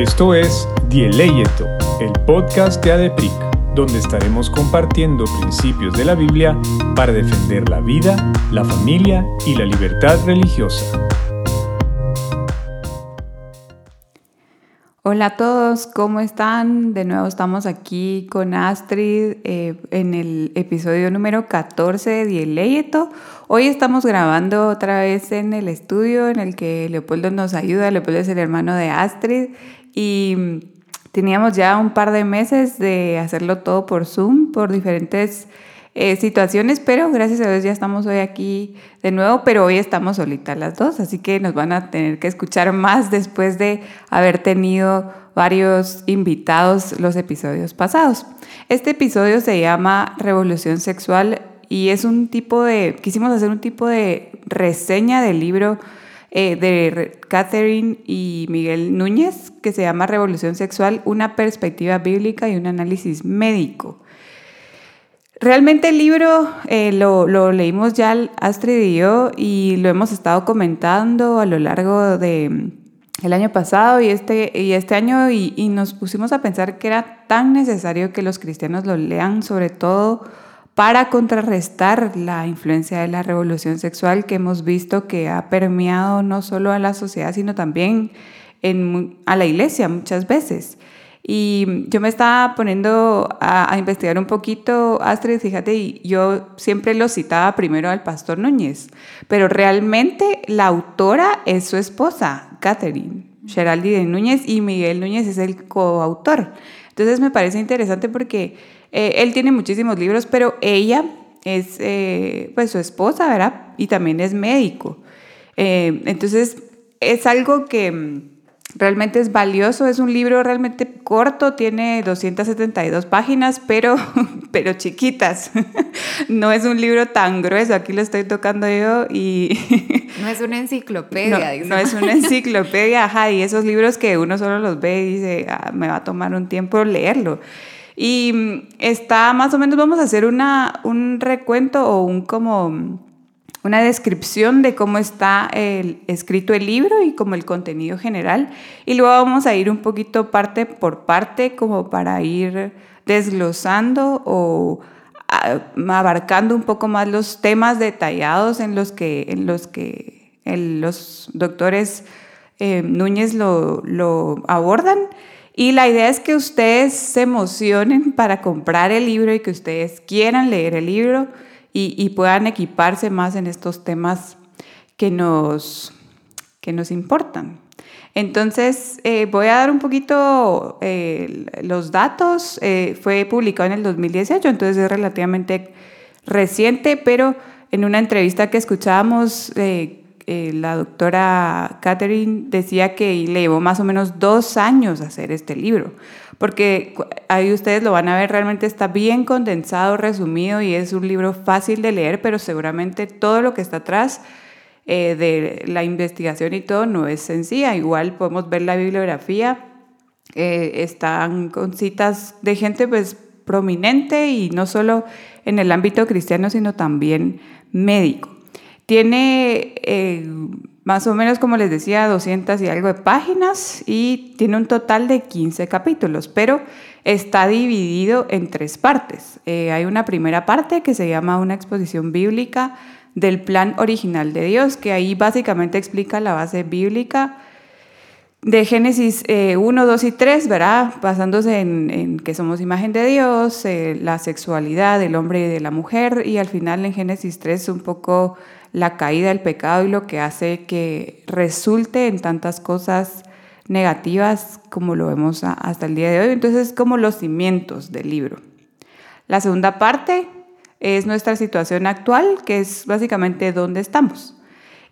Esto es Dieleyeto, el podcast de ADEPRIC, donde estaremos compartiendo principios de la Biblia para defender la vida, la familia y la libertad religiosa. Hola a todos, ¿cómo están? De nuevo estamos aquí con Astrid eh, en el episodio número 14 de Dieleyeto. Hoy estamos grabando otra vez en el estudio en el que Leopoldo nos ayuda. Leopoldo es el hermano de Astrid y teníamos ya un par de meses de hacerlo todo por Zoom, por diferentes eh, situaciones, pero gracias a Dios ya estamos hoy aquí de nuevo, pero hoy estamos solitas las dos, así que nos van a tener que escuchar más después de haber tenido varios invitados los episodios pasados. Este episodio se llama Revolución Sexual y es un tipo de, quisimos hacer un tipo de reseña del libro eh, de Catherine y Miguel Núñez que se llama Revolución Sexual, una perspectiva bíblica y un análisis médico. Realmente el libro eh, lo, lo, leímos ya Astrid y yo y lo hemos estado comentando a lo largo de mm, el año pasado y este, y este año y, y nos pusimos a pensar que era tan necesario que los cristianos lo lean, sobre todo para contrarrestar la influencia de la revolución sexual que hemos visto que ha permeado no solo a la sociedad, sino también en, a la iglesia muchas veces. Y yo me estaba poniendo a, investigar un poquito, Astrid, fíjate, y yo siempre lo citaba primero al pastor Núñez, pero realmente la autora es su esposa, Catherine, Geraldine Núñez, y Miguel Núñez es el coautor. Entonces me parece interesante porque eh, él tiene muchísimos libros, pero ella es eh, pues su esposa, ¿verdad? Y también es médico. Eh, entonces, es algo que mm, realmente es valioso. Es un libro realmente corto, tiene 272 páginas, pero, pero chiquitas. No es un libro tan grueso, aquí lo estoy tocando yo y... No es una enciclopedia. No, no es una enciclopedia, ajá, y esos libros que uno solo los ve y dice, ah, me va a tomar un tiempo leerlo. Y mm, está más o menos, vamos a hacer una, un recuento o un como una descripción de cómo está escrito el libro y como el contenido general. Y luego vamos a ir un poquito parte por parte como para ir desglosando o abarcando un poco más los temas detallados en los que, en los, que los doctores eh, Núñez lo abordan. Y la idea es que ustedes se emocionen para comprar el libro y que ustedes quieran leer el libro y, puedan equiparse más en estos temas que nos, que nos importan. Entonces, eh, voy a dar un poquito eh, los datos. Eh, fue publicado en el 2018, entonces es relativamente reciente, pero en una entrevista que escuchábamos la doctora Catherine decía que le llevó más o menos dos años hacer este libro, porque ahí ustedes lo van a ver, realmente está bien condensado, resumido y es un libro fácil de leer, pero seguramente todo lo que está atrás eh, de la investigación y todo no es sencilla. Igual podemos ver la bibliografía, eh, están con citas de gente pues prominente y no solo en el ámbito cristiano, sino también médico. Tiene eh, más o menos, como les decía, 200 y algo de páginas y tiene un total de 15 capítulos, pero está dividido en tres partes. Eh, hay una primera parte que se llama una exposición bíblica del plan original de Dios, que ahí básicamente explica la base bíblica de Génesis 1, eh, 2 y 3, ¿verdad? Basándose en, que somos imagen de Dios, la sexualidad del hombre y de la mujer, y al final en Génesis 3 un poco la caída del pecado y lo que hace que resulte en tantas cosas negativas como lo vemos hasta el día de hoy. Entonces, como los cimientos del libro. La segunda parte es nuestra situación actual, que es básicamente dónde estamos.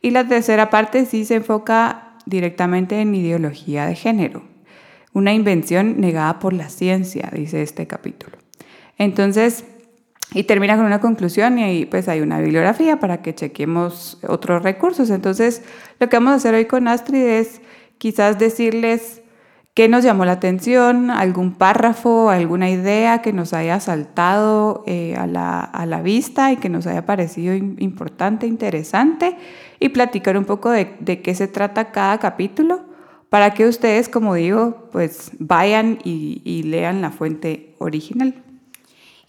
Y la tercera parte sí se enfoca directamente en ideología de género, una invención negada por la ciencia, dice este capítulo. Entonces, y termina con una conclusión y ahí pues hay una bibliografía para que chequemos otros recursos. Entonces, lo que vamos a hacer hoy con Astrid es quizás decirles qué nos llamó la atención, algún párrafo, alguna idea que nos haya saltado eh, a, la, a, la, vista y que nos haya parecido importante, interesante, y platicar un poco de, de qué se trata cada capítulo para que ustedes, como digo, pues vayan y, lean la fuente original.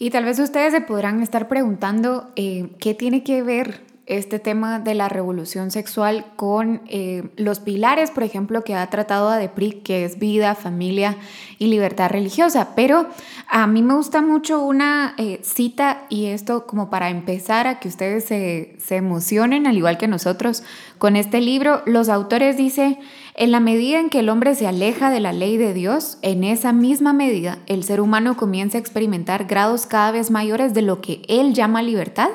Y tal vez ustedes se podrán estar preguntando eh, qué tiene que ver este tema de la revolución sexual con eh, los pilares, por ejemplo, que ha tratado ADEPRIC, que es vida, familia y libertad religiosa. Pero a mí me gusta mucho una eh, cita y esto como para empezar a que ustedes se, se emocionen, al igual que nosotros, con este libro. Los autores dicen, en la medida en que el hombre se aleja de la ley de Dios, en esa misma medida el ser humano comienza a experimentar grados cada vez mayores de lo que él llama libertad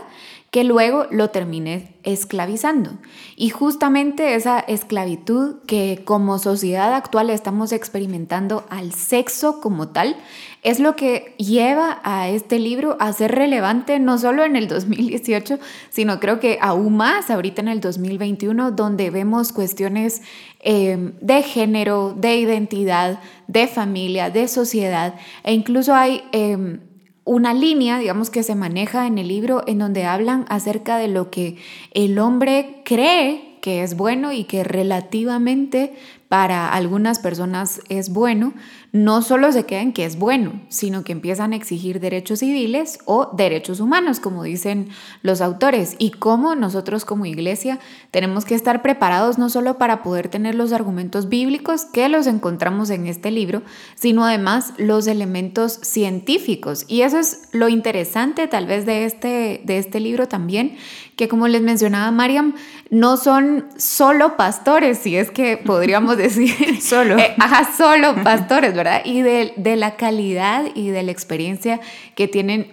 que luego lo terminé esclavizando. Y justamente esa esclavitud que como sociedad actual estamos experimentando al sexo como tal, es lo que lleva a este libro a ser relevante no solo en el 2018, sino creo que aún más ahorita en el 2021, donde vemos cuestiones eh, de género, de identidad, de familia, de sociedad, e incluso hay... Eh, una línea, digamos, que se maneja en el libro en donde hablan acerca de lo que el hombre cree que es bueno y que relativamente para algunas personas es bueno, no solo se queda en que es bueno, sino que empiezan a exigir derechos civiles o derechos humanos, como dicen los autores, y cómo nosotros como iglesia tenemos que estar preparados no solo para poder tener los argumentos bíblicos que los encontramos en este libro, sino además los elementos científicos. Y eso es lo interesante tal vez de este, de este libro también, que como les mencionaba Mariam, no son solo pastores, si es que podríamos decir, solo, eh, ajá, solo pastores, ¿verdad? Y de, la calidad y de la experiencia que tienen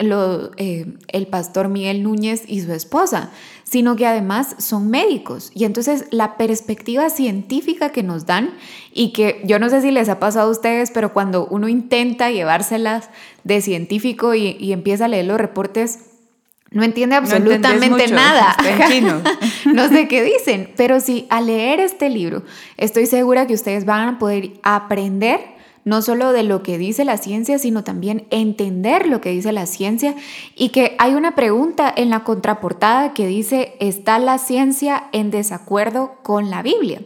eh, el pastor Miguel Núñez y su esposa, sino que además son médicos. Y entonces la perspectiva científica que nos dan y que yo no sé si les ha pasado a ustedes, pero cuando uno intenta llevárselas de científico y, empieza a leer los reportes, no entiende absolutamente nada. no sé qué dicen, pero sí, al leer este libro, estoy segura que ustedes van a poder aprender no solo de lo que dice la ciencia, sino también entender lo que dice la ciencia y que hay una pregunta en la contraportada que dice, ¿está la ciencia en desacuerdo con la Biblia?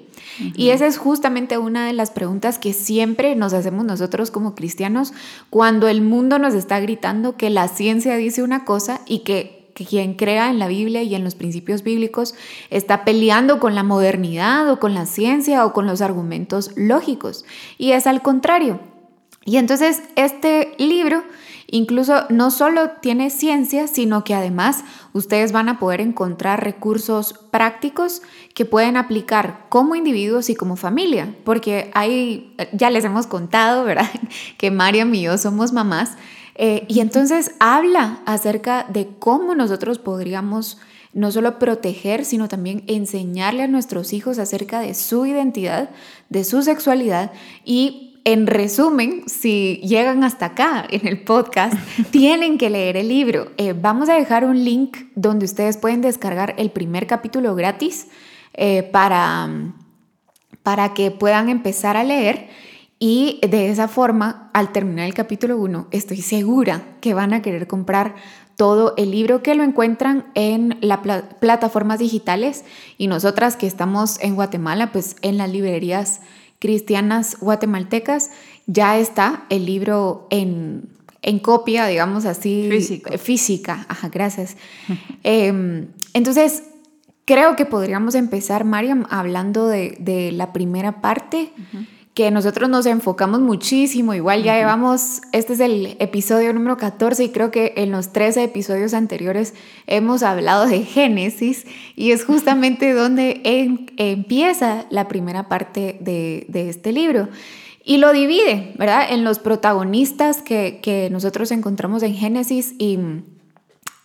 Y esa es justamente una de las preguntas que siempre nos hacemos nosotros como cristianos cuando el mundo nos está gritando que la ciencia dice una cosa y que que quien crea en la Biblia y en los principios bíblicos está peleando con la modernidad o con la ciencia o con los argumentos lógicos. Y es al contrario. Y entonces este libro incluso no solo tiene ciencia, sino que además ustedes van a poder encontrar recursos prácticos que pueden aplicar como individuos y como familia, porque hay, ya les hemos contado, ¿verdad? Que Mariam y yo somos mamás eh, y entonces habla acerca de cómo nosotros podríamos no solo proteger, sino también enseñarle a nuestros hijos acerca de su identidad, de su sexualidad y en resumen, si llegan hasta acá en el podcast, tienen que leer el libro. Eh, vamos a dejar un link donde ustedes pueden descargar el primer capítulo gratis eh, para, para que puedan empezar a leer. Y de esa forma, al terminar el capítulo 1, estoy segura que van a querer comprar todo el libro que lo encuentran en las plataformas digitales y nosotras que estamos en Guatemala, pues en las librerías cristianas guatemaltecas, ya está el libro en, copia, digamos así, física. Ajá, gracias. Em, entonces, creo que podríamos empezar, Mariam, hablando de, la primera parte que nosotros nos enfocamos muchísimo, igual ya llevamos, este es el episodio número 14 y creo que en los 13 episodios anteriores hemos hablado de Génesis y es justamente donde empieza la primera parte de, este libro. Y lo divide, ¿verdad? En los protagonistas que, que nosotros encontramos en Génesis y,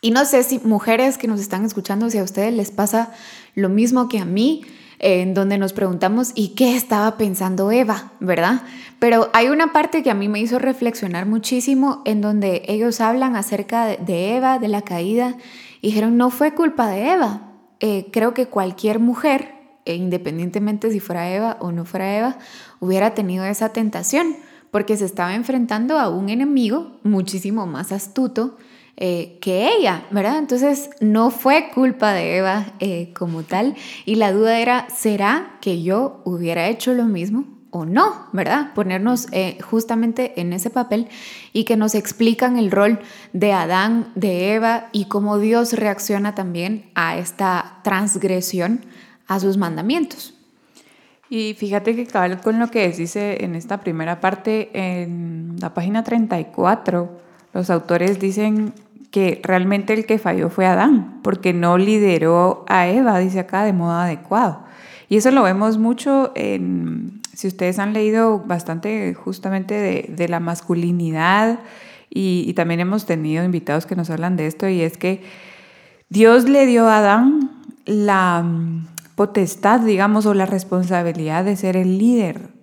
y no sé si mujeres que nos están escuchando, si a ustedes les pasa lo mismo que a mí, en donde nos preguntamos, ¿y qué estaba pensando Eva? ¿Verdad? Pero hay una parte que a mí me hizo reflexionar muchísimo en donde ellos hablan acerca de Eva, de la caída, y dijeron, no fue culpa de Eva. Eh, creo que cualquier mujer, e independientemente si fuera Eva o no fuera Eva, hubiera tenido esa tentación, porque se estaba enfrentando a un enemigo muchísimo más astuto eh, que ella, ¿verdad? Entonces no fue culpa de Eva eh, como tal y la duda era, ¿será que yo hubiera hecho lo mismo? o no, ¿verdad? Ponernos eh, justamente en ese papel y que nos explican el rol de Adán, de Eva y cómo Dios reacciona también a esta transgresión a sus mandamientos. Y fíjate que con lo que dice en esta primera parte, en la página 34, los autores dicen que realmente el que falló fue Adán, porque no lideró a Eva, dice acá, de modo adecuado. Y eso lo vemos mucho en, si ustedes han leído bastante justamente de, la masculinidad, y, y también hemos tenido invitados que nos hablan de esto, y es que Dios le dio a Adán la potestad, digamos, o la responsabilidad de ser el líder.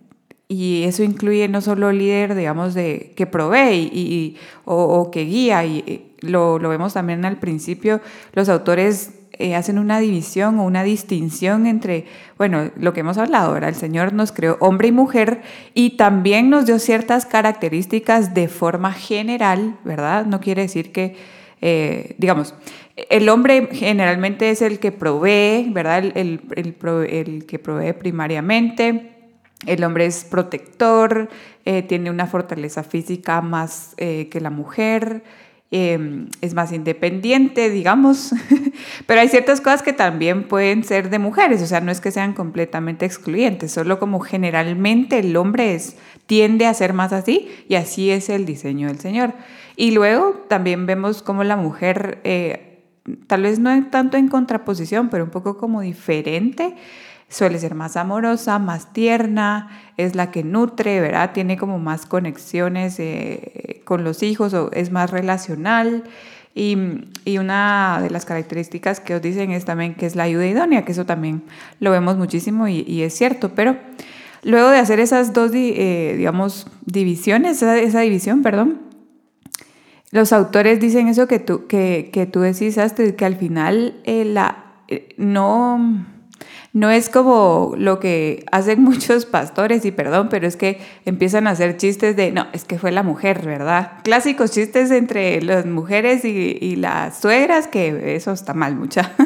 Y eso incluye no solo líder, digamos, de, que provee y, o, que guía, y lo, lo, vemos también al principio, los autores eh, hacen una división o una distinción entre, bueno, lo que hemos hablado ahora, el Señor nos creó hombre y mujer y también nos dio ciertas características de forma general, ¿verdad? No quiere decir que, eh, digamos, el hombre generalmente es el que provee, ¿verdad? El, el, que provee primariamente. El hombre es protector, eh, tiene una fortaleza física más eh, que la mujer, em, es más independiente, digamos, pero hay ciertas cosas que también pueden ser de mujeres, o sea, no es que sean completamente excluyentes, solo como generalmente el hombre es, tiende a ser más así y así es el diseño del Señor. Y luego también vemos cómo la mujer eh, tal vez no tanto en contraposición, pero un poco como diferente. Suele ser más amorosa, más tierna, es la que nutre, ¿verdad? Tiene como más conexiones eh, con los hijos o es más relacional. Y, y, una de las características que os dicen es también que es la ayuda idónea, que eso también lo vemos muchísimo y, es cierto, pero luego de hacer esas dos, eh, digamos, divisiones, esa, división, perdón, los autores dicen eso que tú, que, que tú decís, que al final eh, la, no, no es como lo que hacen muchos pastores, y perdón, pero es que empiezan a hacer chistes de, no, es que fue la mujer, ¿verdad? Clásicos chistes entre las mujeres y, las suegras, que eso está mal mucha.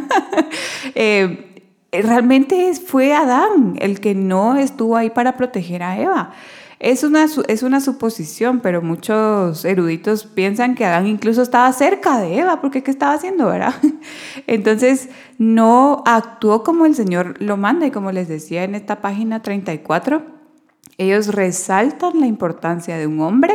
Eh, realmente fue Adán el que no estuvo ahí para proteger a Eva. Es una, es una suposición, pero muchos eruditos piensan que Adán incluso estaba cerca de Eva, porque ¿qué estaba haciendo, verdad? Entonces, no actuó como el Señor lo manda, y como les decía en esta página 34, ellos resaltan la importancia de un hombre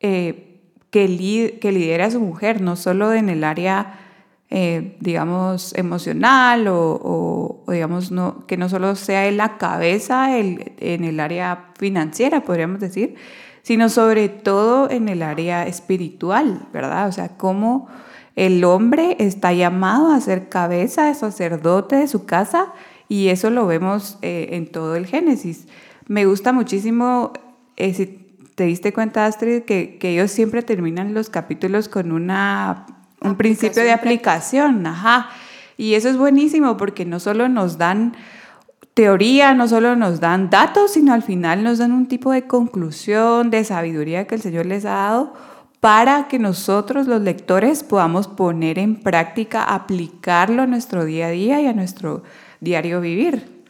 eh, que, que lidera a su mujer, no solo en el área eh, digamos, emocional o, digamos, no, que no solo sea en la cabeza en el área financiera, podríamos decir, sino sobre todo en el área espiritual, ¿verdad? O sea, cómo el hombre está llamado a ser cabeza de sacerdote de su casa y eso lo vemos eh, en todo el Génesis. Me gusta muchísimo, eh, si te diste cuenta, Astrid, que, que ellos siempre terminan los capítulos con una un principio de aplicación, ajá. Y eso es buenísimo porque no solo nos dan teoría, no solo nos dan datos, sino al final nos dan un tipo de conclusión, de sabiduría que el Señor les ha dado para que nosotros los lectores podamos poner en práctica, aplicarlo a nuestro día a día y a nuestro diario vivir.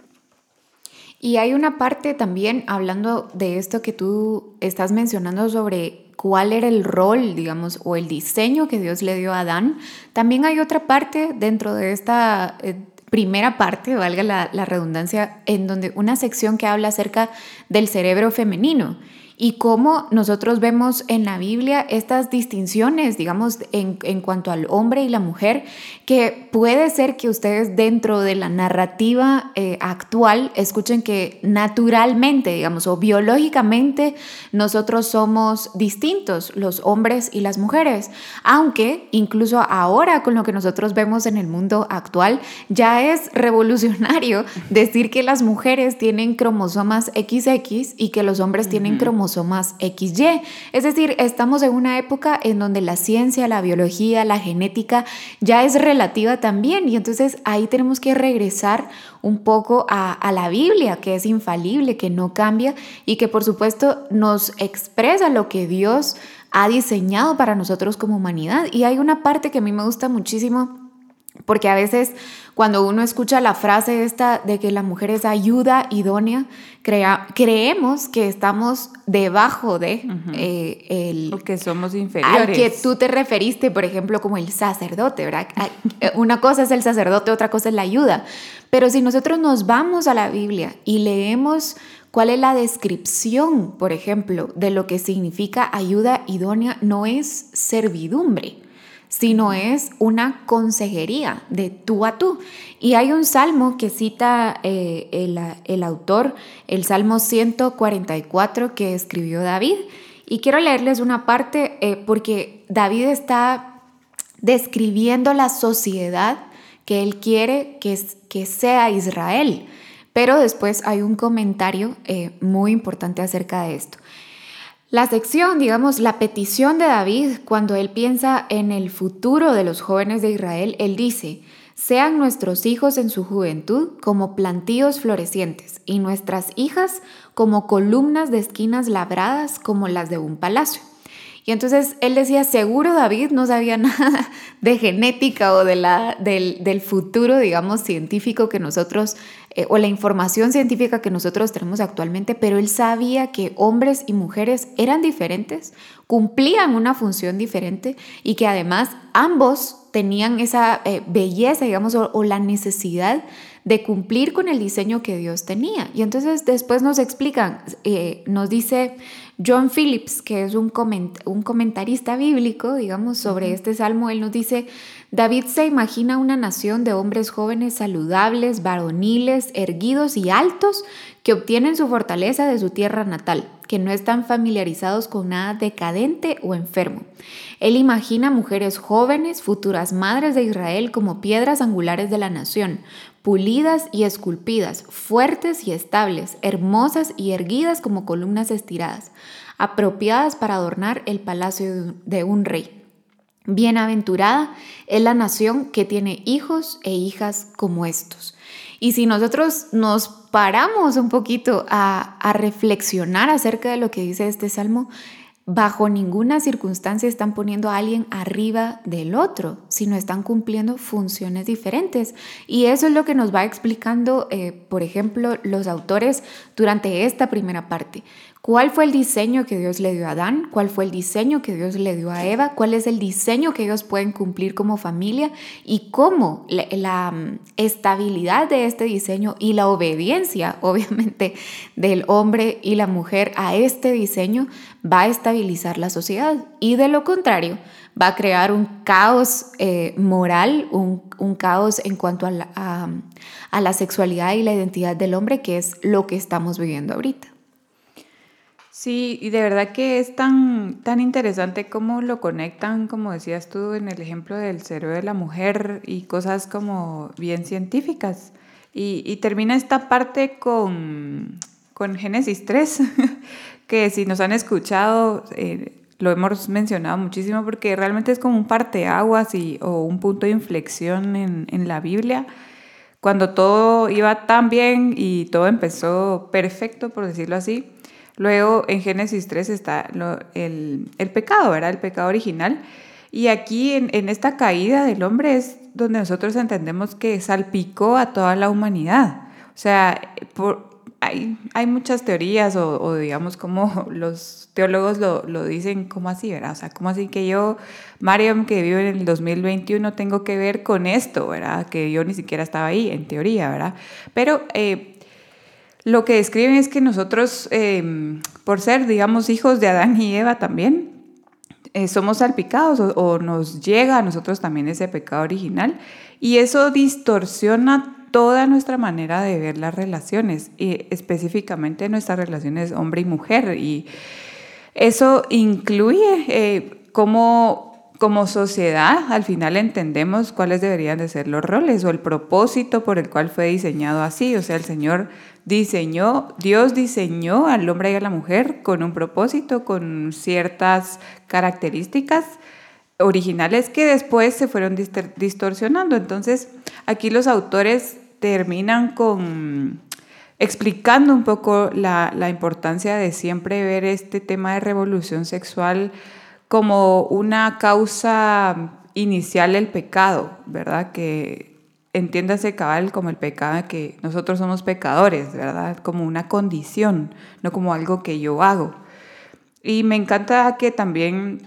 Y hay una parte también, hablando de esto que tú estás mencionando sobre cuál era el rol, digamos, o el diseño que Dios le dio a Adán, también hay otra parte dentro de esta eh, primera parte, valga la, la redundancia, en donde una sección que habla acerca del cerebro femenino y cómo nosotros vemos en la Biblia estas distinciones, digamos, en, en, cuanto al hombre y la mujer, que puede ser que ustedes dentro de la narrativa eh, actual escuchen que naturalmente, digamos, o biológicamente nosotros somos distintos, los hombres y las mujeres, aunque incluso ahora con lo que nosotros vemos en el mundo actual, ya es revolucionario decir que las mujeres tienen cromosomas XX y que los hombres tienen cromosomas más XY. Es decir, estamos en una época en donde la ciencia, la biología, la genética ya es relativa también y entonces ahí tenemos que regresar un poco a, a la Biblia, que es infalible, que no cambia y que por supuesto nos expresa lo que Dios ha diseñado para nosotros como humanidad. Y hay una parte que a mí me gusta muchísimo Porque a veces cuando uno escucha la frase esta de que la mujer es ayuda idónea, creemos que estamos debajo de eh, el... O que somos inferiores. Al que tú te referiste, por ejemplo, como el sacerdote, ¿verdad? Eh, una cosa es el sacerdote, otra cosa es la ayuda. Pero si nosotros nos vamos a la Biblia y leemos cuál es la descripción, por ejemplo, de lo que significa ayuda idónea, no es servidumbre sino es una consejería de tú a tú. Y hay un salmo que cita eh, el, autor, el Salmo 144 que escribió David. Y quiero leerles una parte eh, porque David está describiendo la sociedad que él quiere que, que sea Israel. Pero después hay un comentario eh, muy importante acerca de esto. La sección, digamos, la petición de David, cuando él piensa en el futuro de los jóvenes de Israel, él dice, sean nuestros hijos en su juventud como plantíos florecientes y nuestras hijas como columnas de esquinas labradas como las de un palacio. Y entonces él decía, seguro David no sabía nada de genética o del, del futuro, digamos, científico que nosotros eh, o la información científica que nosotros tenemos actualmente, pero él sabía que hombres y mujeres eran diferentes, cumplían una función diferente y que además ambos tenían esa eh, belleza, digamos, o, la necesidad de cumplir con el diseño que Dios tenía. Y entonces después nos explican, eh, nos dice John Phillips, que es un, un comentarista bíblico, digamos, sobre este salmo, él nos dice, David se imagina una nación de hombres jóvenes saludables, varoniles, erguidos y altos que obtienen su fortaleza de su tierra natal, que no están familiarizados con nada decadente o enfermo. Él imagina mujeres jóvenes, futuras madres de Israel como piedras angulares de la nación, pulidas y esculpidas, fuertes y estables, hermosas y erguidas como columnas estiradas, apropiadas para adornar el palacio de un rey. Bienaventurada es la nación que tiene hijos e hijas como estos. Y si nosotros nos paramos un poquito a, reflexionar acerca de lo que dice este salmo, bajo ninguna circunstancia están poniendo a alguien arriba del otro, sino están cumpliendo funciones diferentes. Y eso es lo que nos va explicando, eh, por ejemplo, los autores durante esta primera parte. ¿Cuál fue el diseño que Dios le dio a Adán? ¿Cuál fue el diseño que Dios le dio a Eva? ¿Cuál es el diseño que ellos pueden cumplir como familia? Y cómo la, mm, estabilidad de este diseño y la obediencia, obviamente, del hombre y la mujer a este diseño va a estabilizar la sociedad. Y de lo contrario, va a crear un caos eh, moral, un, caos en cuanto a la, a la sexualidad y la identidad del hombre, que es lo que estamos viviendo ahorita. Sí, y de verdad que es tan, tan interesante cómo lo conectan, como decías tú en el ejemplo del cerebro de la mujer y cosas como bien científicas. Y, termina esta parte con, con Génesis 3, que si nos han escuchado, eh, lo hemos mencionado muchísimo porque realmente es como un parteaguas y, o un punto de inflexión en, en la Biblia cuando todo iba tan bien y todo empezó perfecto, por decirlo así, Luego en Génesis 3 está el, pecado, ¿verdad? El pecado original. Y aquí en, esta caída del hombre es donde nosotros entendemos que salpicó a toda la humanidad. O sea, hay, muchas teorías o, digamos como los teólogos lo, dicen, ¿cómo así, verdad? O sea, ¿cómo así que yo, Mariam, que vivo en el 2021, tengo que ver con esto, verdad? Que yo ni siquiera estaba ahí, en teoría, ¿verdad? Pero eh, lo que describen es que nosotros, em, por ser, digamos, hijos de Adán y Eva también, eh, somos salpicados o, nos llega a nosotros también ese pecado original y eso distorsiona toda nuestra manera de ver las relaciones, y específicamente nuestras relaciones hombre y mujer. Y eso incluye eh, cómo como sociedad al final entendemos cuáles deberían de ser los roles o el propósito por el cual fue diseñado así. O sea, el Señor diseñó, Dios diseñó al hombre y a la mujer con un propósito, con ciertas características originales que después se fueron distorsionando. Entonces, aquí los autores terminan con explicando un poco la, la importancia de siempre ver este tema de revolución sexual como una causa inicial el pecado, ¿verdad? Que entiéndase cabal como el pecado que nosotros somos pecadores, ¿verdad? Como una condición, no como algo que yo hago. Y me encanta que también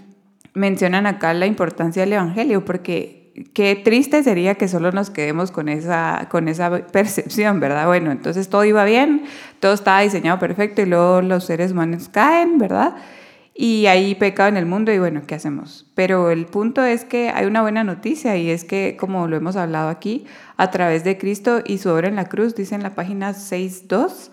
mencionan acá la importancia del Evangelio, porque qué triste sería que solo nos quedemos con esa, con esa percepción, ¿verdad? Bueno, entonces todo iba bien, todo estaba diseñado perfecto y luego los seres humanos caen, ¿verdad? Y hay pecado en el mundo y bueno, ¿qué hacemos? Pero el punto es que hay una buena noticia y es que, como lo hemos hablado aquí, a través de Cristo y su obra en la cruz, dice en la página 6.2,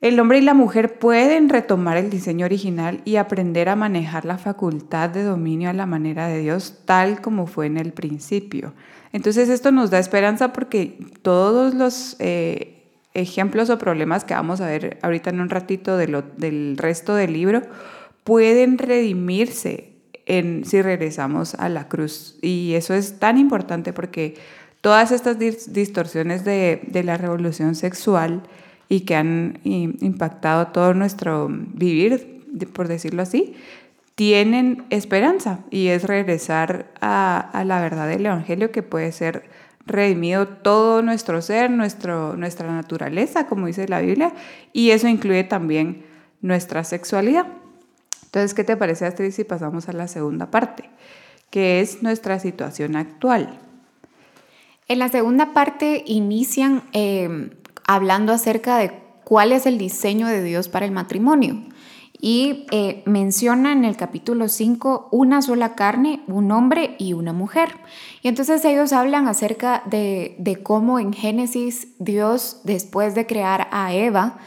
el hombre y la mujer pueden retomar el diseño original y aprender a manejar la facultad de dominio a la manera de Dios, tal como fue en el principio. Entonces esto nos da esperanza porque todos los eh, ejemplos o problemas que vamos a ver ahorita en un ratito del resto del libro pueden redimirse si regresamos a la cruz. Y eso es tan importante porque todas estas distorsiones de, la revolución sexual, y que han impactado todo nuestro vivir, por decirlo así, tienen esperanza y es regresar a, la verdad del Evangelio que puede ser redimido todo nuestro ser, nuestra naturaleza, como dice la Biblia, y eso incluye también nuestra sexualidad. Entonces, ¿qué te parece, Astrid, si pasamos a la segunda parte, que es nuestra situación actual? En la segunda parte inician eh, hablando acerca de cuál es el diseño de Dios para el matrimonio. Y eh, menciona en el capítulo 5 una sola carne, un hombre y una mujer. Y entonces ellos hablan acerca de cómo en Génesis Dios, después de crear a Eva,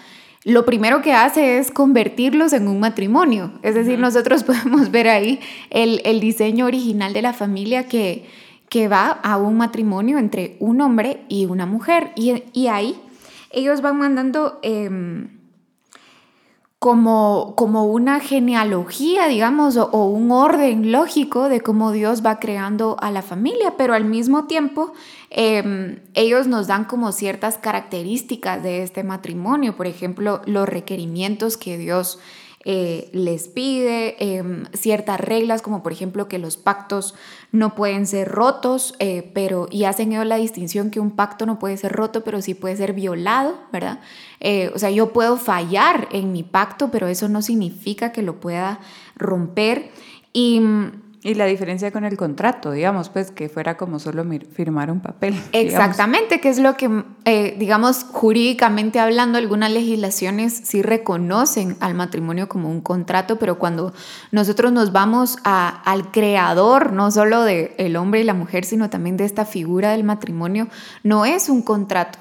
lo primero que hace es convertirlos en un matrimonio. Es decir, nosotros podemos ver ahí el, el diseño original de la familia que, que va a un matrimonio entre un hombre y una mujer. Y, y ahí ellos van mandando em, como, como una genealogía, digamos, o, un orden lógico de cómo Dios va creando a la familia, pero al mismo tiempo em, ellos nos dan como ciertas características de este matrimonio, por ejemplo, los requerimientos que Dios eh, les pide em, ciertas reglas, como por ejemplo que los pactos no pueden ser rotos, eh, pero y hacen ellos la distinción que un pacto no puede ser roto, pero sí puede ser violado, ¿verdad? Eh, o sea, yo puedo fallar en mi pacto, pero eso no significa que lo pueda romper. Y y la diferencia con el contrato, digamos, pues que fuera como solo firmar un papel. Exactamente, que es lo que, eh, digamos, jurídicamente hablando, algunas legislaciones sí reconocen al matrimonio como un contrato, pero cuando nosotros nos vamos a, al creador, no solo del el hombre y la mujer, sino también de esta figura del matrimonio, no es un contrato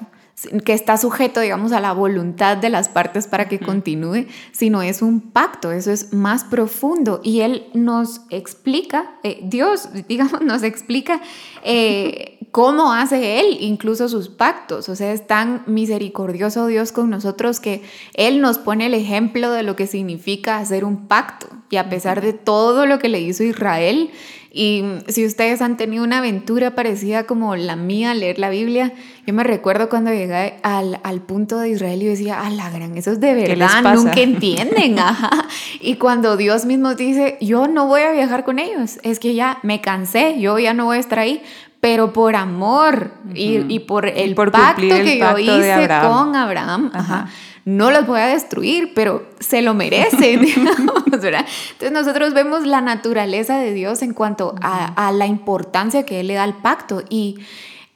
que está sujeto, digamos, a la voluntad de las partes para que continúe, sino es un pacto, eso es más profundo. Y Él nos explica, eh, Dios, digamos, nos explica eh, cómo hace Él incluso sus pactos. O sea, es tan misericordioso Dios con nosotros que Él nos pone el ejemplo de lo que significa hacer un pacto. Y a pesar de todo lo que le hizo Israel, y si ustedes han tenido una aventura parecida como la mía, leer la Biblia, yo me recuerdo cuando llegué al, al punto de Israel y decía, ah, la gran, esos de verdad nunca entienden. Y cuando Dios mismo dice, yo no voy a viajar con ellos, es que ya me cansé, yo ya no voy a estar ahí, pero por amor y, y, por el pacto que yo hice con Abraham. Ajá no los voy a destruir, pero se lo merecen, Entonces nosotros vemos la naturaleza de Dios en cuanto a, la importancia que Él le da al pacto y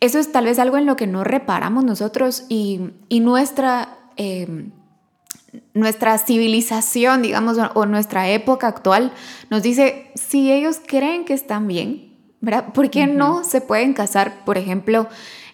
eso es tal vez algo en lo que no reparamos nosotros y, nuestra... Em, nuestra civilización, digamos, o nuestra época actual nos dice, si ellos creen que están bien, ¿verdad? ¿Por qué no se pueden casar, por ejemplo,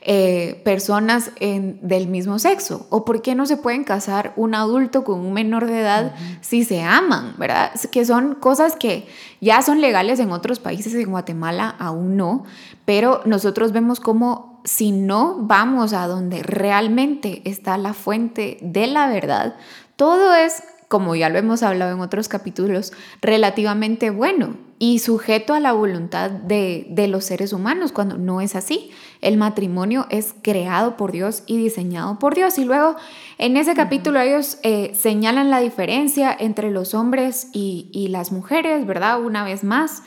eh, personas del mismo sexo? ¿O por qué no se pueden casar un adulto con un menor de edad si se aman? ¿Verdad? Que son cosas que ya son legales en otros países, en Guatemala aún no, pero nosotros vemos como si no vamos a donde realmente está la fuente de la verdad, todo es como ya lo hemos hablado en otros capítulos, relativamente bueno y sujeto a la voluntad de, los seres humanos, cuando no es así. El matrimonio es creado por Dios y diseñado por Dios. Y luego en ese capítulo ellos eh, señalan la diferencia entre los hombres y, las mujeres, ¿verdad? Una vez más.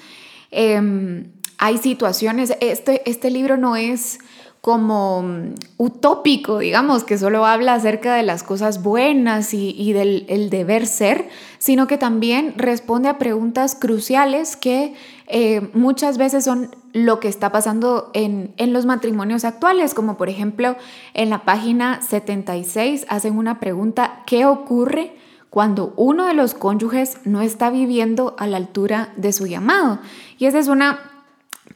Em, hay situaciones, este, este libro no es como mm, utópico, digamos, que solo habla acerca de las cosas buenas y, del el deber ser, sino que también responde a preguntas cruciales que eh, muchas veces son lo que está pasando en, en, los matrimonios actuales, como por ejemplo en la página 76 hacen una pregunta, ¿qué ocurre cuando uno de los cónyuges no está viviendo a la altura de su llamado? Y esa es una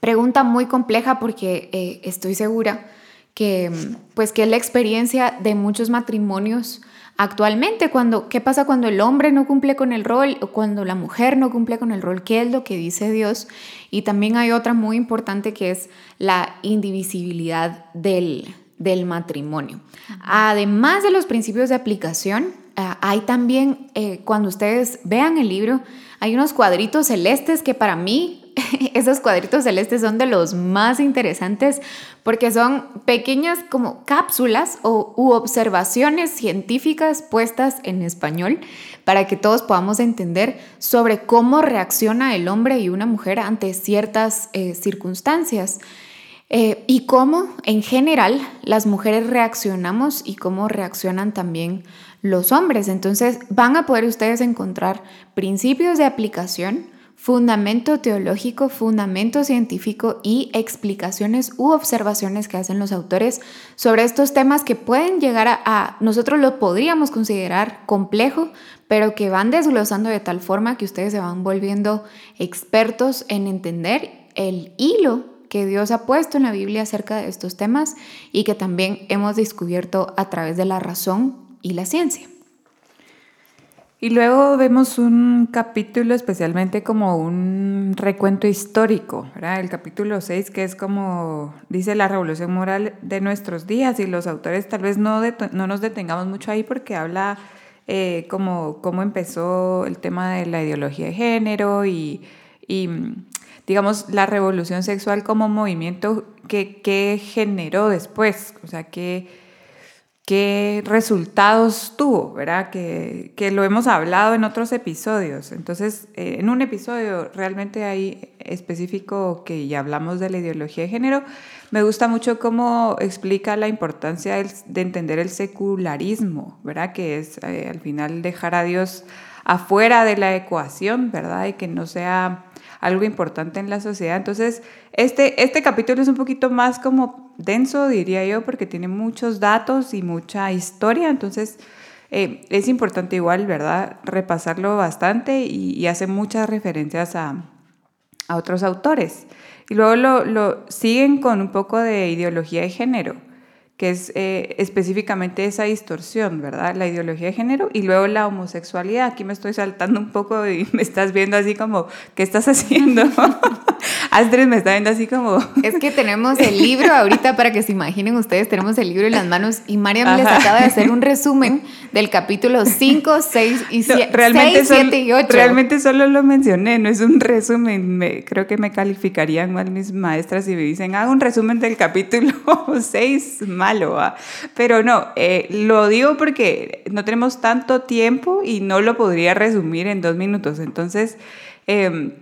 Pregunta muy compleja porque eh, estoy segura que, pues, que es la experiencia de muchos matrimonios actualmente. Cuando, ¿Qué pasa cuando el hombre no cumple con el rol o cuando la mujer no cumple con el rol? ¿Qué es lo que dice Dios? Y también hay otra muy importante que es la indivisibilidad del, del matrimonio. Además de los principios de aplicación, ah, hay también, eh, cuando ustedes vean el libro, hay unos cuadritos celestes que para mí esos cuadritos celestes son de los más interesantes porque son pequeñas como cápsulas o, u observaciones científicas puestas en español para que todos podamos entender sobre cómo reacciona el hombre y una mujer ante ciertas eh, circunstancias. Eh, y cómo en general las mujeres reaccionamos y cómo reaccionan también los hombres. Entonces van a poder ustedes encontrar principios de aplicación fundamento teológico, fundamento científico y explicaciones u observaciones que hacen los autores sobre estos temas que pueden llegar a, nosotros lo podríamos considerar complejo, pero que van desglosando de tal forma que ustedes se van volviendo expertos en entender el hilo que Dios ha puesto en la Biblia acerca de estos temas y que también hemos descubierto a través de la razón y la ciencia. Y luego vemos un capítulo especialmente como un recuento histórico, ¿verdad? El capítulo 6 que es como dice la revolución moral de nuestros días y los autores tal vez no, no nos detengamos mucho ahí porque habla eh, como cómo empezó el tema de la ideología de género y, y digamos la revolución sexual como movimiento que, que generó después, o sea, que qué resultados tuvo, ¿verdad? Que, que, lo hemos hablado en otros episodios. Entonces, eh, en un episodio realmente hay específico que ya hablamos de la ideología de género, me gusta mucho cómo explica la importancia de entender el secularismo, ¿verdad? Que es eh, al final dejar a Dios afuera de la ecuación, ¿verdad? Y que no sea algo importante en la sociedad. Entonces, este, este capítulo es un poquito más como denso, diría yo, porque tiene muchos datos y mucha historia. Entonces, eh, es importante igual, ¿verdad? Repasarlo bastante y, hace muchas referencias a, a, otros autores. Y luego lo, lo siguen con un poco de ideología de género que es eh, específicamente esa distorsión, ¿verdad? La ideología de género y luego la homosexualidad. Aquí me estoy saltando un poco y me estás viendo así como, ¿qué estás haciendo? Astrid me está viendo así como... Es que tenemos el libro ahorita, para que se imaginen ustedes, tenemos el libro en las manos y Mariam les acaba de hacer un resumen del capítulo 5, 6 y 7, realmente 7 y 8. Realmente solo lo mencioné, no es un resumen. Me, creo que me calificarían mal mis maestras si me dicen, haga un resumen del capítulo 6, malo. Pero no, eh, lo digo porque no tenemos tanto tiempo y no lo podría resumir en dos minutos. Entonces... Eh,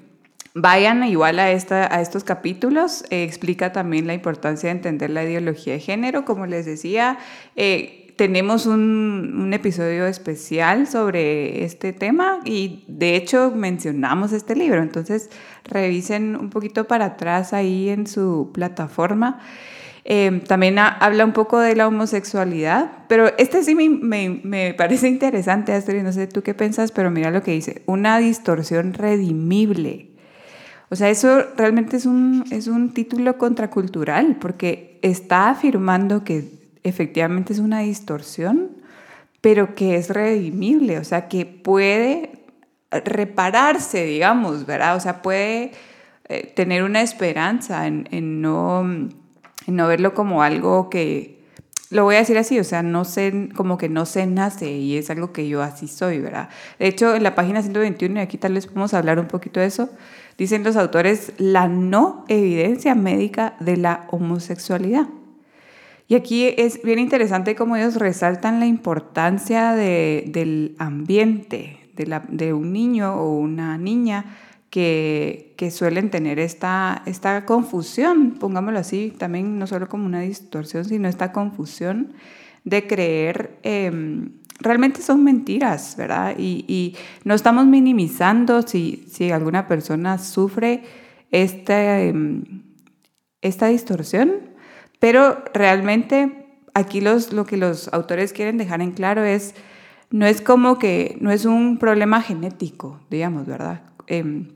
Vayan igual a, esta, a estos capítulos, eh, explica también la importancia de entender la ideología de género, como les decía. Eh, tenemos un, episodio especial sobre este tema y de hecho mencionamos este libro, entonces revisen un poquito para atrás ahí en su plataforma. Eh, también habla un poco de la homosexualidad, pero este sí me, me, me parece interesante, Astrid, no sé tú qué piensas, pero mira lo que dice, una distorsión redimible o sea, eso realmente es un, es un título contracultural porque está afirmando que efectivamente es una distorsión, pero que es redimible, o sea, que puede repararse, digamos, ¿verdad? O sea, puede eh, tener una esperanza en, en, no, no verlo como algo que, lo voy a decir así, o sea, no sé, como que no se nace y es algo que yo así soy, ¿verdad? De hecho, en la página 121, y aquí tal vez podemos hablar un poquito de eso, dicen los autores, la no evidencia médica de la homosexualidad. Y aquí es bien interesante cómo ellos resaltan la importancia de, del ambiente, de, un niño o una niña que, suelen tener esta, esta confusión, pongámoslo así, también no solo como una distorsión, sino esta confusión de creer, em, realmente son mentiras, ¿verdad? Y, no estamos minimizando si, alguna persona sufre esta, em, esta distorsión, pero realmente aquí lo que los autores quieren dejar en claro es, no es como que, no es un problema genético, digamos, ¿verdad? Em,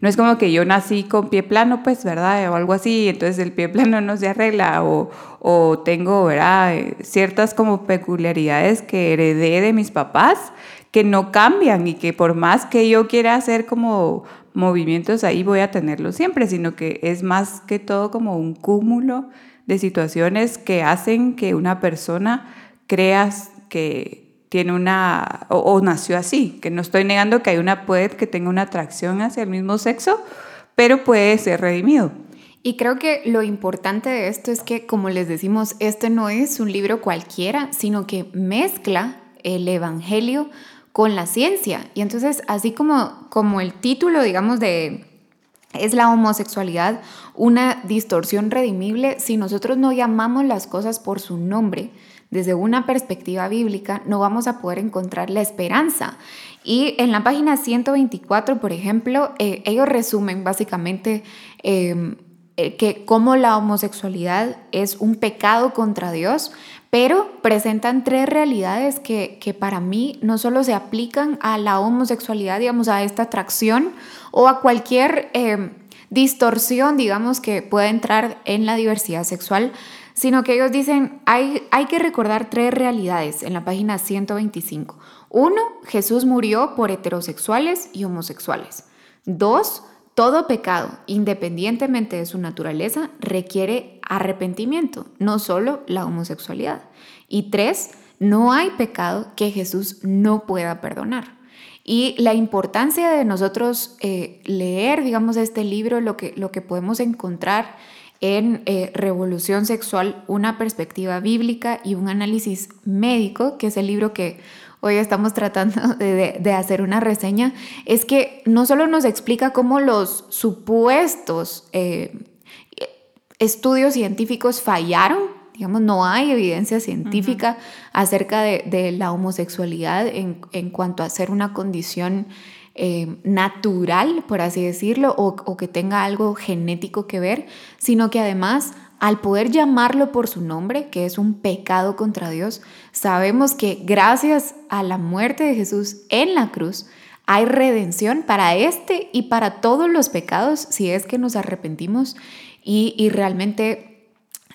no es como que yo nací con pie plano, pues, ¿verdad? O algo así, entonces el pie plano no se arregla, o, o tengo, ¿verdad? Ciertas como peculiaridades que heredé de mis papás que no cambian y que por más que yo quiera hacer como movimientos ahí voy a tenerlo siempre, sino que es más que todo como un cúmulo de situaciones que hacen que una persona crea que tiene una, o, nació así, que no estoy negando que hay una, puede que tenga una atracción hacia el mismo sexo, pero puede ser redimido. Y creo que lo importante de esto es que, como les decimos, este no es un libro cualquiera, sino que mezcla el Evangelio con la ciencia. Y entonces, así como, como el título, digamos, de es la homosexualidad una distorsión redimible si nosotros no llamamos las cosas por su nombre, desde una perspectiva bíblica, no vamos a poder encontrar la esperanza. Y en la página 124, por ejemplo, eh, ellos resumen básicamente em, eh, que cómo la homosexualidad es un pecado contra Dios, pero presentan tres realidades que, que, para mí no solo se aplican a la homosexualidad, digamos, a esta atracción o a cualquier em, distorsión, digamos, que pueda entrar en la diversidad sexual, sino que ellos dicen, hay, hay que recordar tres realidades en la página 125. Uno, Jesús murió por heterosexuales y homosexuales. Dos, todo pecado, independientemente de su naturaleza, requiere arrepentimiento, no solo la homosexualidad. Y tres, no hay pecado que Jesús no pueda perdonar. Y la importancia de nosotros eh, leer, digamos, este libro, lo que, lo que podemos encontrar en eh, Revolución Sexual, una perspectiva bíblica y un análisis médico, que es el libro que hoy estamos tratando de, hacer una reseña, es que no solo nos explica cómo los supuestos eh, estudios científicos fallaron, digamos, no hay evidencia científica acerca de, la homosexualidad en, en cuanto a ser una condición eh, natural, por así decirlo, o, que tenga algo genético que ver, sino que además al poder llamarlo por su nombre, que es un pecado contra Dios, sabemos que gracias a la muerte de Jesús en la cruz, hay redención para este y para todos los pecados si es que nos arrepentimos y, realmente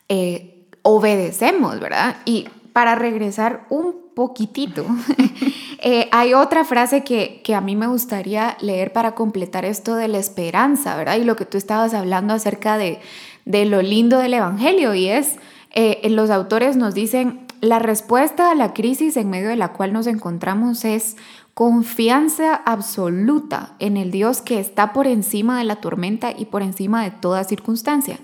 eh, obedecemos, ¿verdad? Y para regresar un poquitito, eh, hay otra frase que, a mí me gustaría leer para completar esto de la esperanza, ¿verdad? Y lo que tú estabas hablando acerca de, de lo lindo del Evangelio, y es, eh, los autores nos dicen, la respuesta a la crisis en medio de la cual nos encontramos es confianza absoluta en el Dios que está por encima de la tormenta y por encima de toda circunstancia.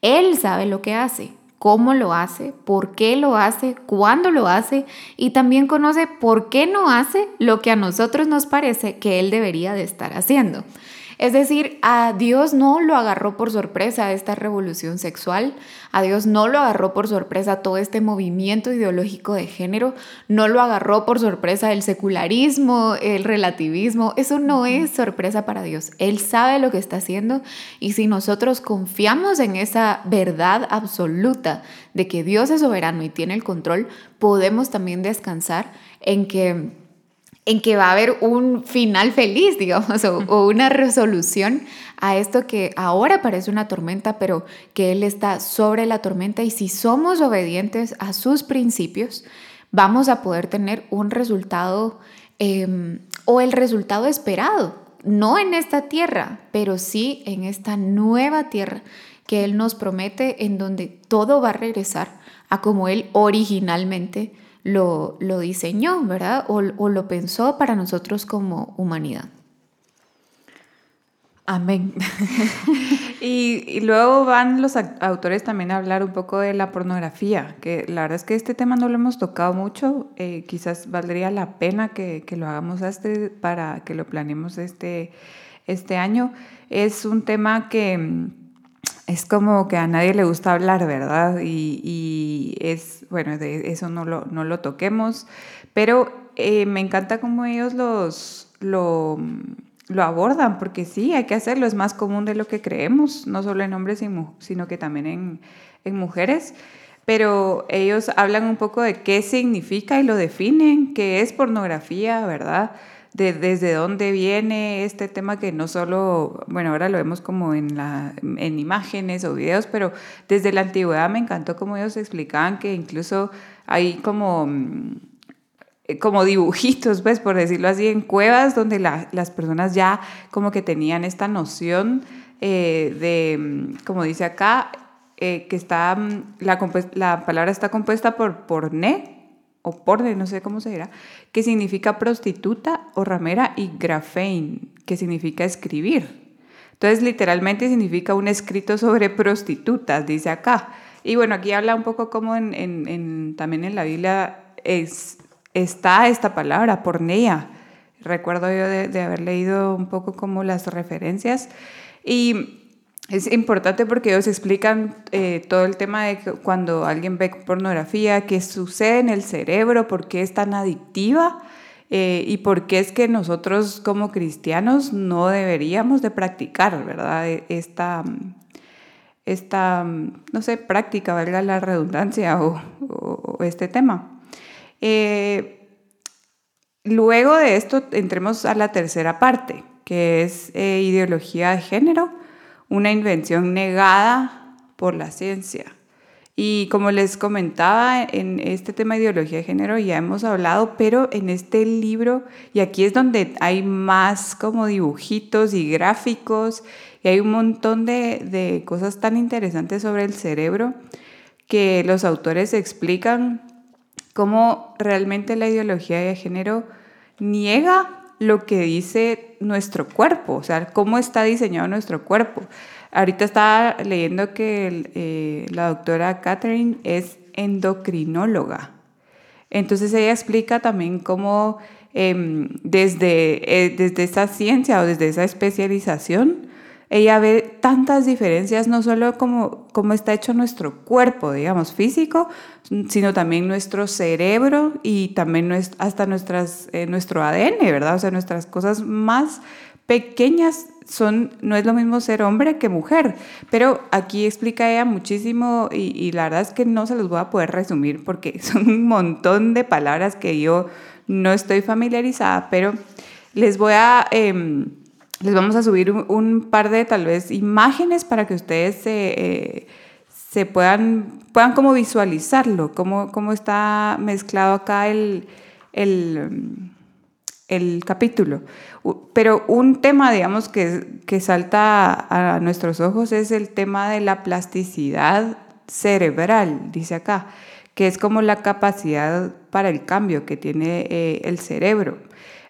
Él sabe lo que hace cómo lo hace, por qué lo hace, cuándo lo hace y también conoce por qué no hace lo que a nosotros nos parece que él debería de estar haciendo. Es decir, a Dios no lo agarró por sorpresa esta revolución sexual, a Dios no lo agarró por sorpresa todo este movimiento ideológico de género, no lo agarró por sorpresa el secularismo, el relativismo, eso no es sorpresa para Dios. Él sabe lo que está haciendo y si nosotros confiamos en esa verdad absoluta de que Dios es soberano y tiene el control, podemos también descansar en que en que va a haber un final feliz, digamos, o, una resolución a esto que ahora parece una tormenta, pero que Él está sobre la tormenta y si somos obedientes a sus principios, vamos a poder tener un resultado em, o el resultado esperado, no en esta tierra, pero sí en esta nueva tierra que Él nos promete, en donde todo va a regresar a como Él originalmente lo, diseñó, ¿verdad? O, lo pensó para nosotros como humanidad. Amén. y, luego van los autores también a hablar un poco de la pornografía, que la verdad es que este tema no lo hemos tocado mucho, eh, quizás valdría la pena que, lo hagamos este, para que lo planeemos este, este año, es un tema que mm, es como que a nadie le gusta hablar, ¿verdad? Y, es, bueno, eso no lo, no lo toquemos, pero eh, me encanta cómo ellos los, lo, lo, abordan, porque sí, hay que hacerlo, es más común de lo que creemos, no solo en hombres, sino que también en, en mujeres pero ellos hablan un poco de qué significa y lo definen, qué es pornografía, ¿verdad? De, desde dónde viene este tema que no solo, bueno, ahora lo vemos como en, la, en imágenes o videos, pero desde la antigüedad me encantó cómo ellos explicaban que incluso hay como como dibujitos, pues, por decirlo así, en cuevas donde las personas ya como que tenían esta noción eh, de, como dice acá, eh, que está, mm, la, la, palabra está compuesta por porné o porne, no sé cómo se dirá, que significa prostituta o ramera, y grafein, que significa escribir. Entonces, literalmente significa un escrito sobre prostitutas, dice acá. Y bueno, aquí habla un poco como en, en, también en la Biblia es, está esta palabra, pornea. Recuerdo yo de, de haber leído un poco como las referencias. Y es importante porque ellos explican eh, todo el tema de cuando alguien ve pornografía, qué sucede en el cerebro, por qué es tan adictiva eh, y por qué es que nosotros como cristianos no deberíamos de practicar, ¿verdad? E, esta, esta no sé, práctica, valga la redundancia, o, este tema. Eh, luego de esto entremos a la tercera parte, que es ideología de género una invención negada por la ciencia. Y como les comentaba, en este tema de ideología de género ya hemos hablado, pero en este libro, y aquí es donde hay más como dibujitos y gráficos, y hay un montón de, de cosas tan interesantes sobre el cerebro que los autores explican cómo realmente la ideología de género niega lo que dice nuestro cuerpo, o sea, cómo está diseñado nuestro cuerpo. Ahorita estaba leyendo que eh, la doctora Catherine es endocrinóloga. Entonces ella explica también cómo em, desde, eh, desde esa ciencia o desde esa especialización, ella ve tantas diferencias, no solo como cómo está hecho nuestro cuerpo, digamos, físico, sino también nuestro cerebro y también hasta nuestras, eh, nuestro ADN, ¿verdad? O sea, nuestras cosas más pequeñas son, no es lo mismo ser hombre que mujer, pero aquí explica ella muchísimo y, la verdad es que no se los voy a poder resumir porque son un montón de palabras que yo no estoy familiarizada, pero les voy a... Eh, les vamos a subir un, par de tal vez imágenes para que ustedes se, eh, se puedan, puedan como visualizarlo, cómo, cómo está mezclado acá el, el, el, capítulo. Pero un tema, digamos, que, que salta a nuestros ojos es el tema de la plasticidad cerebral, dice acá, que es como la capacidad para el cambio que tiene eh, el cerebro.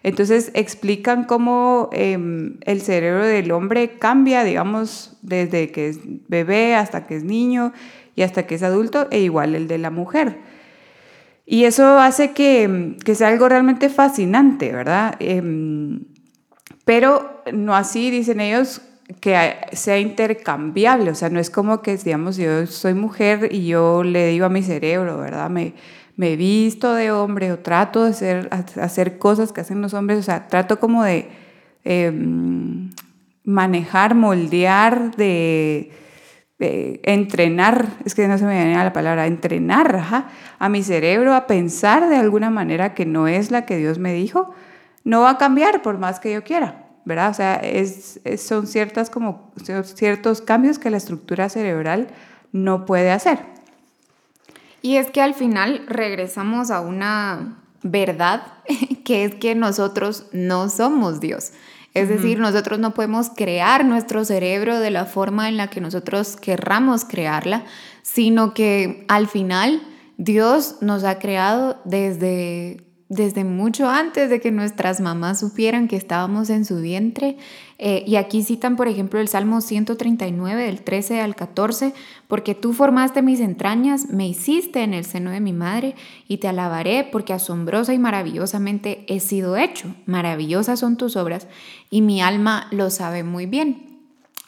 Entonces explican cómo em, el cerebro del hombre cambia, digamos, desde que es bebé hasta que es niño y hasta que es adulto, e igual el de la mujer. Y eso hace que, que sea algo realmente fascinante, ¿verdad? Em, pero no así, dicen ellos, que sea intercambiable, o sea, no es como que, digamos, yo soy mujer y yo le digo a mi cerebro, ¿verdad? Me visto de hombre o trato de hacer, hacer cosas que hacen los hombres, o sea, trato como de em, manejar, moldear, de, entrenar, es que no se me viene la palabra, entrenar a mi cerebro a pensar de alguna manera que no es la que Dios me dijo, no va a cambiar por más que yo quiera. ¿verdad? O sea, es, son ciertas como, ciertos cambios que la estructura cerebral no puede hacer. Y es que al final regresamos a una verdad, que es que nosotros no somos Dios. Es decir, nosotros no podemos crear nuestro cerebro de la forma en la que nosotros querramos crearla, sino que al final Dios nos ha creado desde, desde mucho antes de que nuestras mamás supieran que estábamos en su vientre. Eh, y aquí citan, por ejemplo, el Salmo 139, del 13 al 14, porque tú formaste mis entrañas, me hiciste en el seno de mi madre, y te alabaré porque asombrosa y maravillosamente he sido hecho. Maravillosas son tus obras, y mi alma lo sabe muy bien.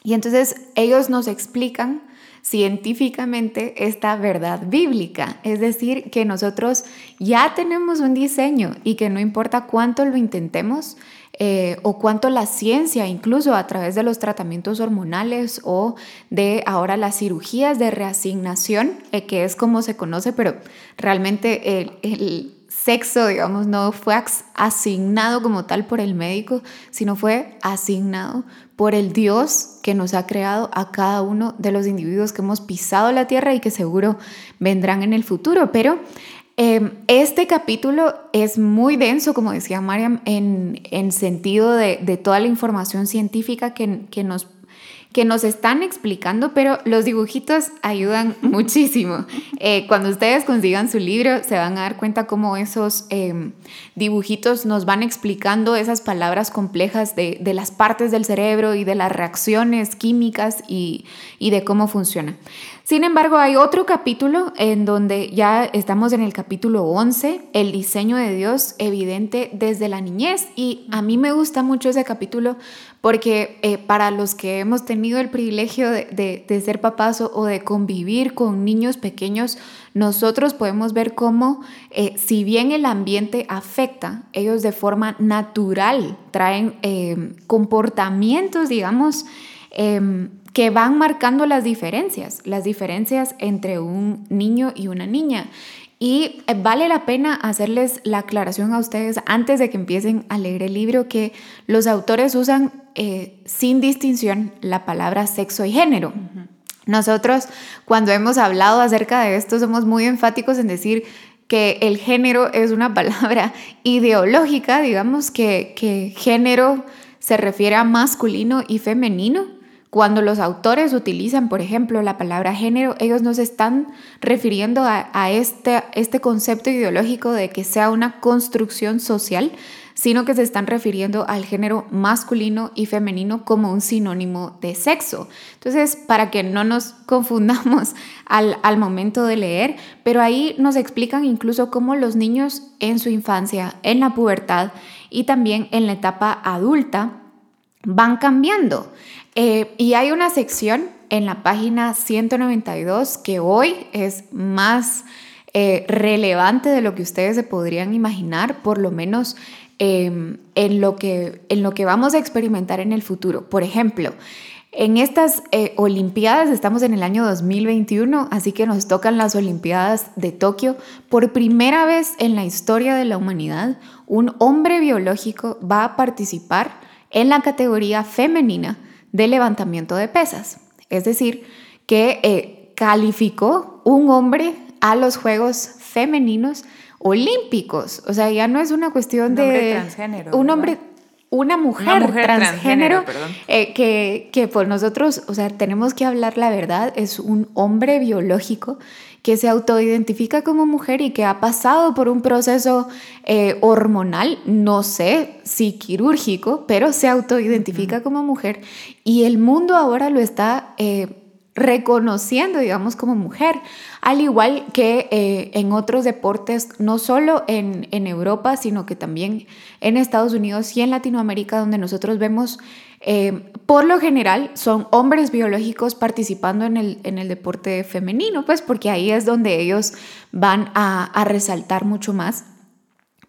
Y entonces ellos nos explican científicamente esta verdad bíblica, es decir, que nosotros ya tenemos un diseño y que no importa cuánto lo intentemos, eh, o cuánto la ciencia, incluso a través de los tratamientos hormonales o de ahora las cirugías de reasignación, eh, que es como se conoce, pero realmente el, el sexo, digamos, no fue asignado como tal por el médico, sino fue asignado por el Dios que nos ha creado a cada uno de los individuos que hemos pisado la tierra y que seguro vendrán en el futuro. Pero em, este capítulo es muy denso, como decía Mariam, en, en sentido de, de, toda la información científica que, que nos que nos están explicando, pero los dibujitos ayudan muchísimo. Eh, cuando ustedes consigan su libro, se van a dar cuenta cómo esos em, dibujitos nos van explicando esas palabras complejas de, las partes del cerebro y de las reacciones químicas y, y de cómo funciona. Sin embargo, hay otro capítulo en donde ya estamos en el capítulo 11, el diseño de Dios evidente desde la niñez. Y a mí me gusta mucho ese capítulo porque eh, para los que hemos tenido el privilegio de, ser papás o, de convivir con niños pequeños, nosotros podemos ver cómo, eh, si bien el ambiente afecta, ellos de forma natural traen eh, comportamientos, digamos, em, que van marcando las diferencias, las diferencias entre un niño y una niña. Y eh, vale la pena hacerles la aclaración a ustedes antes de que empiecen a leer el libro que los autores usan eh, sin distinción la palabra sexo y género. Nosotros cuando hemos hablado acerca de esto somos muy enfáticos en decir que el género es una palabra ideológica, digamos que, que género se refiere a masculino y femenino cuando los autores utilizan, por ejemplo, la palabra género, ellos no se están refiriendo a, este, este concepto ideológico de que sea una construcción social, sino que se están refiriendo al género masculino y femenino como un sinónimo de sexo. Entonces, para que no nos confundamos al, al, momento de leer, pero ahí nos explican incluso cómo los niños en su infancia, en la pubertad y también en la etapa adulta van cambiando. Eh, y hay una sección en la página 192 que hoy es más eh, relevante de lo que ustedes se podrían imaginar, por lo menos em, en, lo que, en lo que vamos a experimentar en el futuro. Por ejemplo, en estas eh, Olimpiadas, estamos en el año 2021, así que nos tocan las Olimpiadas de Tokio. Por primera vez en la historia de la humanidad, un hombre biológico va a participar en la categoría femenina de levantamiento de pesas. Es decir, que eh, calificó un hombre a los Juegos Femeninos Olímpicos. O sea, ya no es una cuestión de... Hombre transgénero. Un hombre una mujer, transgénero, eh, que, que por nosotros, o sea, tenemos que hablar la verdad, es un hombre biológico que se autoidentifica como mujer y que ha pasado por un proceso eh, hormonal, no sé si quirúrgico, pero se autoidentifica como mujer. Y el mundo ahora lo está... Eh, reconociendo, digamos, como mujer, al igual que eh, en otros deportes, no solo en, Europa, sino que también en Estados Unidos y en Latinoamérica, donde nosotros vemos, eh, por lo general, son hombres biológicos participando en el, en el deporte femenino, pues porque ahí es donde ellos van a, a resaltar mucho más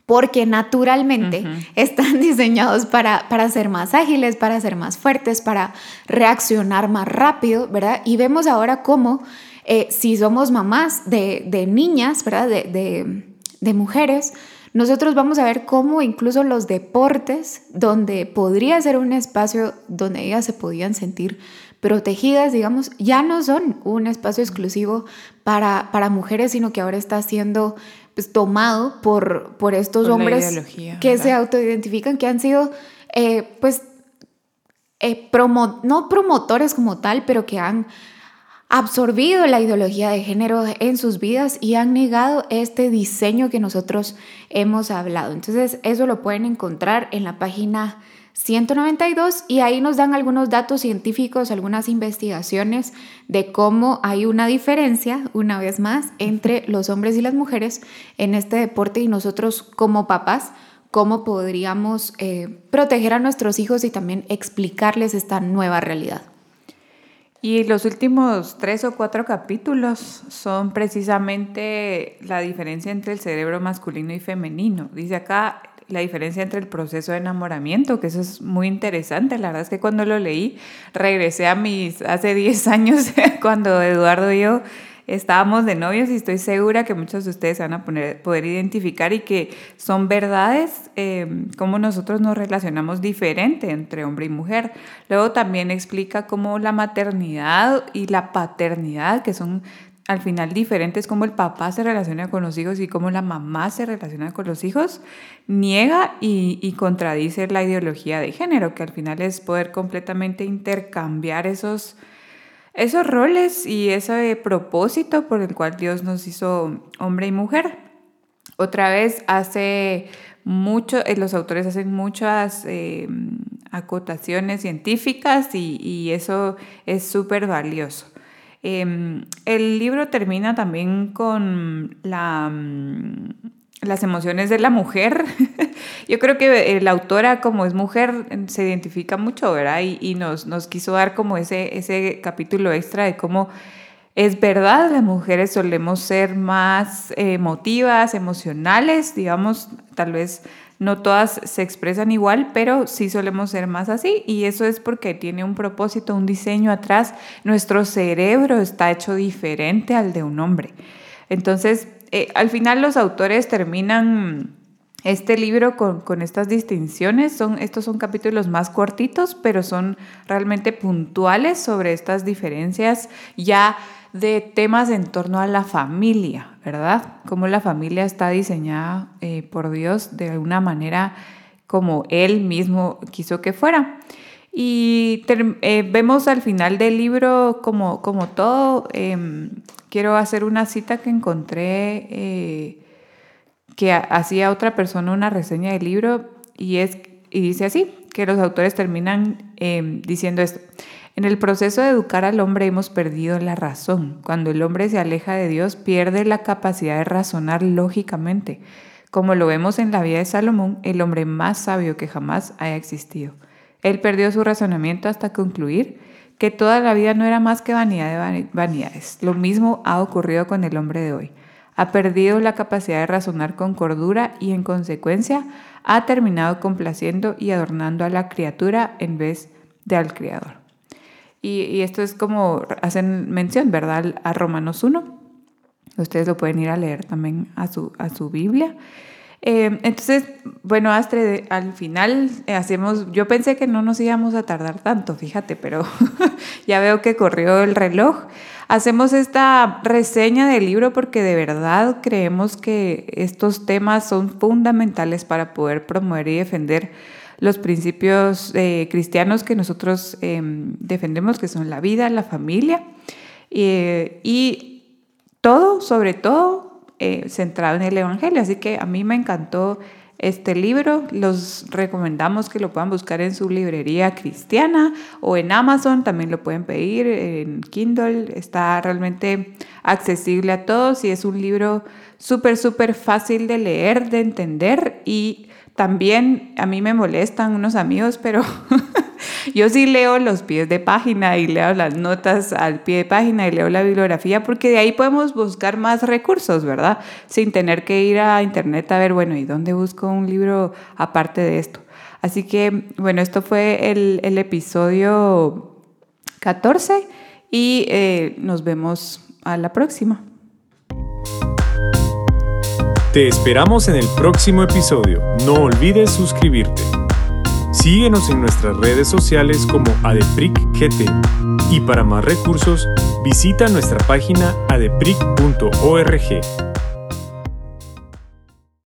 porque naturalmente están diseñados para, para ser más ágiles, para ser más fuertes, para reaccionar más rápido, ¿verdad? Y vemos ahora cómo eh, si somos mamás de, niñas, ¿verdad? De, de, mujeres, nosotros vamos a ver cómo incluso los deportes, donde podría ser un espacio donde ellas se podían sentir protegidas, digamos, ya no son un espacio exclusivo para, para mujeres, sino que ahora está siendo pues, tomado por, por estos hombres que se autoidentifican, que han sido, eh, pues, eh, no promotores como tal, pero que han absorbido la ideología de género en sus vidas y han negado este diseño que nosotros hemos hablado. Entonces, eso lo pueden encontrar en la página 192 y ahí nos dan algunos datos científicos, algunas investigaciones de cómo hay una diferencia, una vez más, entre los hombres y las mujeres en este deporte y nosotros como papás, cómo podríamos eh, proteger a nuestros hijos y también explicarles esta nueva realidad. Y los últimos tres o cuatro capítulos son precisamente la diferencia entre el cerebro masculino y femenino. Dice acá, la diferencia entre el proceso de enamoramiento, que eso es muy interesante. La verdad es que cuando lo leí, regresé a mis hace 10 años, cuando Eduardo y yo estábamos de novios y estoy segura que muchos de ustedes van a poder identificar y que son verdades, eh, cómo nosotros nos relacionamos diferente entre hombre y mujer. Luego también explica cómo la maternidad y la paternidad, que son al final diferentes cómo el papá se relaciona con los hijos y cómo la mamá se relaciona con los hijos, niega y, contradice la ideología de género, que al final es poder completamente intercambiar esos, esos roles y ese propósito por el cual Dios nos hizo hombre y mujer. Otra vez hace mucho, eh, los autores hacen muchas eh, acotaciones científicas y, eso es súper valioso. Em, el libro termina también con la, mm, las emociones de la mujer. Yo creo que la autora, como es mujer, se identifica mucho, ¿verdad? Y, nos, nos, quiso dar como ese, ese capítulo extra de cómo es verdad, las mujeres solemos ser más emotivas, emocionales, digamos, tal vez no todas se expresan igual, pero sí solemos ser más así y eso es porque tiene un propósito, un diseño atrás. Nuestro cerebro está hecho diferente al de un hombre. Entonces, eh, al final los autores terminan este libro con, estas distinciones. Son, estos son capítulos más cortitos, pero son realmente puntuales sobre estas diferencias ya de temas en torno a la familia, ¿verdad? Cómo la familia está diseñada eh, por Dios de alguna manera como Él mismo quiso que fuera. Y eh, vemos al final del libro como, como todo, em, quiero hacer una cita que encontré eh, que hacía otra persona una reseña del libro y, es, y dice así, que los autores terminan em, diciendo esto. En el proceso de educar al hombre hemos perdido la razón. Cuando el hombre se aleja de Dios, pierde la capacidad de razonar lógicamente. Como lo vemos en la vida de Salomón, el hombre más sabio que jamás haya existido. Él perdió su razonamiento hasta concluir que toda la vida no era más que vanidad de vanidades. Lo mismo ha ocurrido con el hombre de hoy. Ha perdido la capacidad de razonar con cordura y en consecuencia ha terminado complaciendo y adornando a la criatura en vez de al Creador. Y, esto es como hacen mención, ¿verdad? A Romanos 1. Ustedes lo pueden ir a leer también a su, a su Biblia. Eh, entonces, bueno, Astrid, al final eh, hacemos, yo pensé que no nos íbamos a tardar tanto, fíjate, pero ya veo que corrió el reloj. Hacemos esta reseña del libro porque de verdad creemos que estos temas son fundamentales para poder promover y defender los principios eh, cristianos que nosotros em, defendemos, que son la vida, la familia y todo, sobre todo, eh, centrado en el Evangelio. Así que a mí me encantó este libro. Los recomendamos que lo puedan buscar en su librería cristiana o en Amazon. También lo pueden pedir en Kindle. Está realmente accesible a todos y es un libro súper, súper fácil de leer, de entender y también a mí me molestan unos amigos, pero yo sí leo los pies de página y leo las notas al pie de página y leo la bibliografía porque de ahí podemos buscar más recursos, ¿verdad? Sin tener que ir a internet a ver, bueno, ¿y dónde busco un libro aparte de esto? Así que, bueno, esto fue el, episodio 14 y eh, nos vemos a la próxima. Te esperamos en el próximo episodio. No olvides suscribirte. Síguenos en nuestras redes sociales como ADEPRICGT y para más recursos visita nuestra página adepric.org.